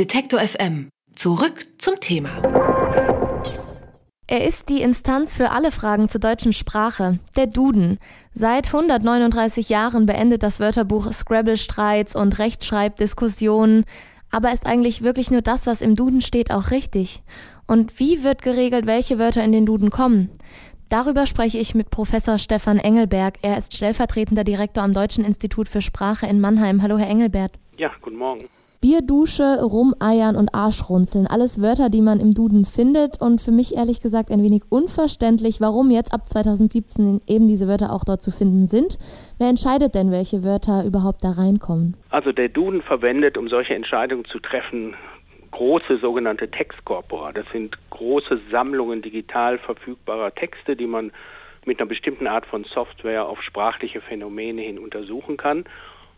Detektor FM. Zurück zum Thema. Er ist die Instanz für alle Fragen zur deutschen Sprache, der Duden. Seit 139 Jahren beendet das Wörterbuch Scrabble-Streits und Rechtschreibdiskussionen. Aber ist eigentlich wirklich nur das, was im Duden steht, auch richtig? Und wie wird geregelt, welche Wörter in den Duden kommen? Darüber spreche ich mit Professor Stefan Engelberg. Er ist stellvertretender Direktor am Deutschen Institut für Sprache in Mannheim. Hallo, Herr Engelberg. Ja, guten Morgen. Bierdusche, Rumeiern und Arschrunzeln. Alles Wörter, die man im Duden findet und für mich ehrlich gesagt ein wenig unverständlich, warum jetzt ab 2017 eben diese Wörter auch dort zu finden sind. Wer entscheidet denn, welche Wörter überhaupt da reinkommen? Also der Duden verwendet, um solche Entscheidungen zu treffen, große sogenannte Textkorpora. Das sind große Sammlungen digital verfügbarer Texte, die man mit einer bestimmten Art von Software auf sprachliche Phänomene hin untersuchen kann.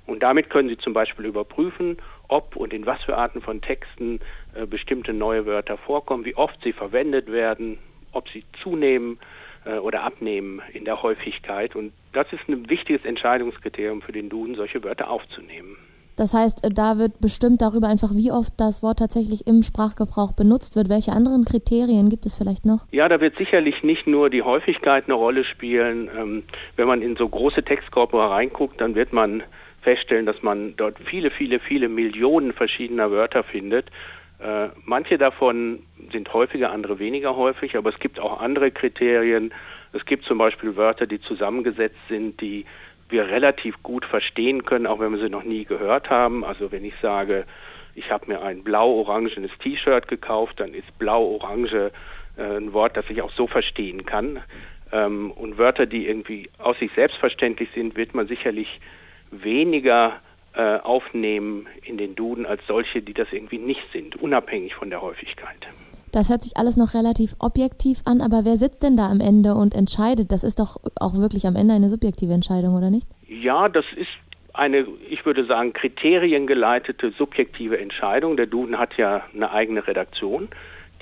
Und damit können Sie zum Beispiel überprüfen, ob und in was für Arten von Texten äh, bestimmte neue Wörter vorkommen, wie oft sie verwendet werden, ob sie zunehmen äh, oder abnehmen in der Häufigkeit. Und das ist ein wichtiges Entscheidungskriterium für den Duden, solche Wörter aufzunehmen. Das heißt, da wird bestimmt darüber einfach, wie oft das Wort tatsächlich im Sprachgebrauch benutzt wird. Welche anderen Kriterien gibt es vielleicht noch? Ja, da wird sicherlich nicht nur die Häufigkeit eine Rolle spielen. Ähm, wenn man in so große Textkorpora reinguckt, dann wird man feststellen, dass man dort viele, viele, viele Millionen verschiedener Wörter findet. Äh, manche davon sind häufiger, andere weniger häufig, aber es gibt auch andere Kriterien. Es gibt zum Beispiel Wörter, die zusammengesetzt sind, die wir relativ gut verstehen können, auch wenn wir sie noch nie gehört haben. Also wenn ich sage, ich habe mir ein blau-orangenes T-Shirt gekauft, dann ist blau-orange äh, ein Wort, das ich auch so verstehen kann. Ähm, und Wörter, die irgendwie aus sich selbstverständlich sind, wird man sicherlich weniger äh, aufnehmen in den Duden als solche, die das irgendwie nicht sind, unabhängig von der Häufigkeit. Das hört sich alles noch relativ objektiv an, aber wer sitzt denn da am Ende und entscheidet? Das ist doch auch wirklich am Ende eine subjektive Entscheidung, oder nicht? Ja, das ist eine, ich würde sagen, kriteriengeleitete subjektive Entscheidung. Der Duden hat ja eine eigene Redaktion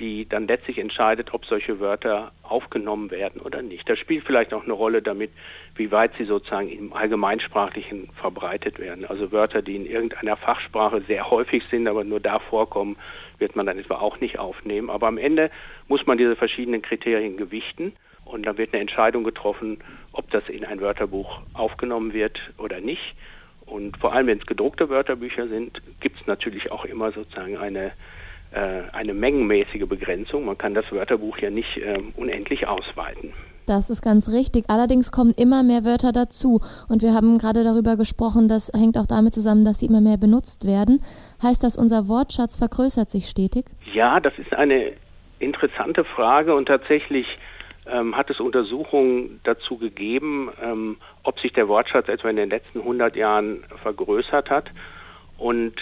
die dann letztlich entscheidet, ob solche Wörter aufgenommen werden oder nicht. Das spielt vielleicht auch eine Rolle damit, wie weit sie sozusagen im Allgemeinsprachlichen verbreitet werden. Also Wörter, die in irgendeiner Fachsprache sehr häufig sind, aber nur da vorkommen, wird man dann etwa auch nicht aufnehmen. Aber am Ende muss man diese verschiedenen Kriterien gewichten und dann wird eine Entscheidung getroffen, ob das in ein Wörterbuch aufgenommen wird oder nicht. Und vor allem, wenn es gedruckte Wörterbücher sind, gibt es natürlich auch immer sozusagen eine eine mengenmäßige Begrenzung. Man kann das Wörterbuch ja nicht äh, unendlich ausweiten. Das ist ganz richtig. Allerdings kommen immer mehr Wörter dazu. Und wir haben gerade darüber gesprochen, das hängt auch damit zusammen, dass sie immer mehr benutzt werden. Heißt das, unser Wortschatz vergrößert sich stetig? Ja, das ist eine interessante Frage und tatsächlich ähm, hat es Untersuchungen dazu gegeben, ähm, ob sich der Wortschatz etwa in den letzten 100 Jahren vergrößert hat. Und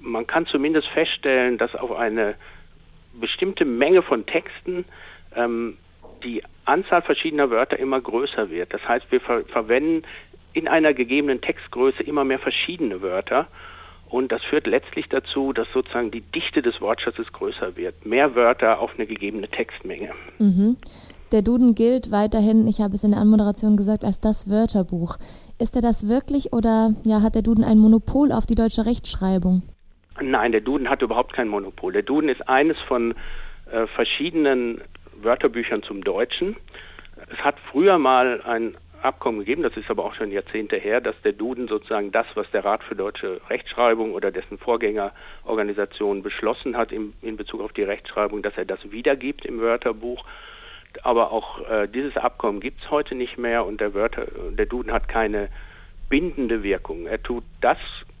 man kann zumindest feststellen, dass auf eine bestimmte Menge von Texten ähm, die Anzahl verschiedener Wörter immer größer wird. Das heißt, wir ver verwenden in einer gegebenen Textgröße immer mehr verschiedene Wörter und das führt letztlich dazu, dass sozusagen die Dichte des Wortschatzes größer wird. Mehr Wörter auf eine gegebene Textmenge. Mhm. Der Duden gilt weiterhin, ich habe es in der Anmoderation gesagt, als das Wörterbuch. Ist er das wirklich oder ja, hat der Duden ein Monopol auf die deutsche Rechtschreibung? Nein, der Duden hat überhaupt kein Monopol. Der Duden ist eines von äh, verschiedenen Wörterbüchern zum Deutschen. Es hat früher mal ein Abkommen gegeben, das ist aber auch schon Jahrzehnte her, dass der Duden sozusagen das, was der Rat für deutsche Rechtschreibung oder dessen Vorgängerorganisation beschlossen hat in, in Bezug auf die Rechtschreibung, dass er das wiedergibt im Wörterbuch. Aber auch äh, dieses Abkommen gibt es heute nicht mehr und der, Wörter, der Duden hat keine bindende Wirkung. Er tut das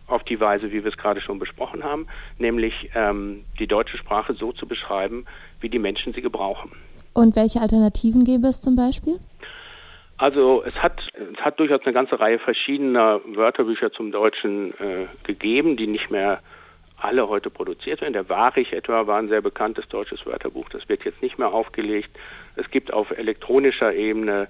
auf die Weise, wie wir es gerade schon besprochen haben, nämlich ähm, die deutsche Sprache so zu beschreiben, wie die Menschen sie gebrauchen. Und welche Alternativen gäbe es zum Beispiel? Also es hat, es hat durchaus eine ganze Reihe verschiedener Wörterbücher zum Deutschen äh, gegeben, die nicht mehr alle heute produziert werden. Der Warich etwa war ein sehr bekanntes deutsches Wörterbuch, das wird jetzt nicht mehr aufgelegt. Es gibt auf elektronischer Ebene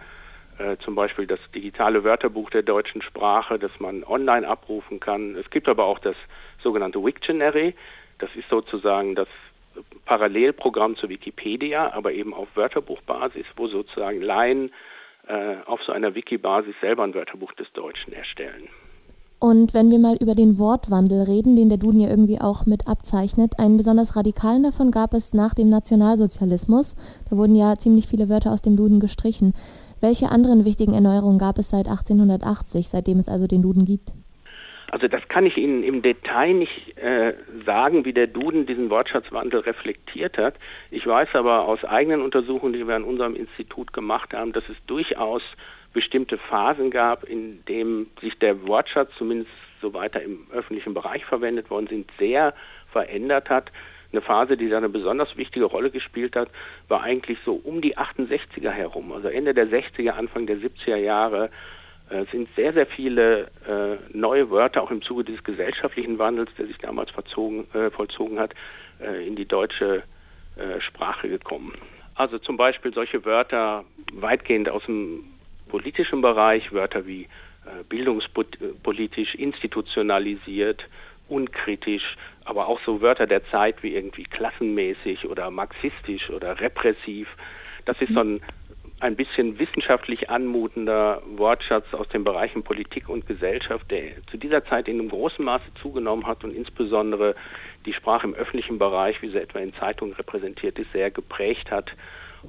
zum Beispiel das digitale Wörterbuch der deutschen Sprache, das man online abrufen kann. Es gibt aber auch das sogenannte Wiktionary. Das ist sozusagen das Parallelprogramm zu Wikipedia, aber eben auf Wörterbuchbasis, wo sozusagen Laien äh, auf so einer Wiki-Basis selber ein Wörterbuch des Deutschen erstellen. Und wenn wir mal über den Wortwandel reden, den der Duden ja irgendwie auch mit abzeichnet, einen besonders radikalen davon gab es nach dem Nationalsozialismus. Da wurden ja ziemlich viele Wörter aus dem Duden gestrichen. Welche anderen wichtigen Erneuerungen gab es seit 1880, seitdem es also den Duden gibt? Also das kann ich Ihnen im Detail nicht äh, sagen, wie der Duden diesen Wortschatzwandel reflektiert hat. Ich weiß aber aus eigenen Untersuchungen, die wir an unserem Institut gemacht haben, dass es durchaus bestimmte Phasen gab, in denen sich der Wortschatz, zumindest so weiter im öffentlichen Bereich verwendet worden sind, sehr verändert hat. Eine Phase, die da eine besonders wichtige Rolle gespielt hat, war eigentlich so um die 68er herum, also Ende der 60er, Anfang der 70er Jahre, äh, sind sehr, sehr viele äh, neue Wörter auch im Zuge dieses gesellschaftlichen Wandels, der sich damals verzogen, äh, vollzogen hat, äh, in die deutsche äh, Sprache gekommen. Also zum Beispiel solche Wörter weitgehend aus dem politischen Bereich, Wörter wie äh, bildungspolitisch, institutionalisiert, unkritisch, aber auch so Wörter der Zeit wie irgendwie klassenmäßig oder marxistisch oder repressiv. Das ist so ein, ein bisschen wissenschaftlich anmutender Wortschatz aus den Bereichen Politik und Gesellschaft, der zu dieser Zeit in einem großen Maße zugenommen hat und insbesondere die Sprache im öffentlichen Bereich, wie sie etwa in Zeitungen repräsentiert ist, sehr geprägt hat.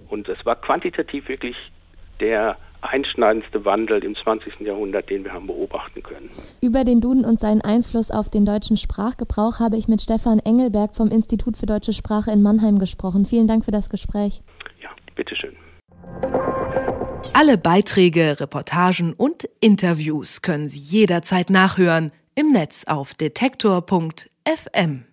Und es war quantitativ wirklich der einschneidendste Wandel im 20. Jahrhundert, den wir haben beobachten können. Über den Duden und seinen Einfluss auf den deutschen Sprachgebrauch habe ich mit Stefan Engelberg vom Institut für deutsche Sprache in Mannheim gesprochen. Vielen Dank für das Gespräch. Ja, bitteschön. Alle Beiträge, Reportagen und Interviews können Sie jederzeit nachhören im Netz auf detektor.fm.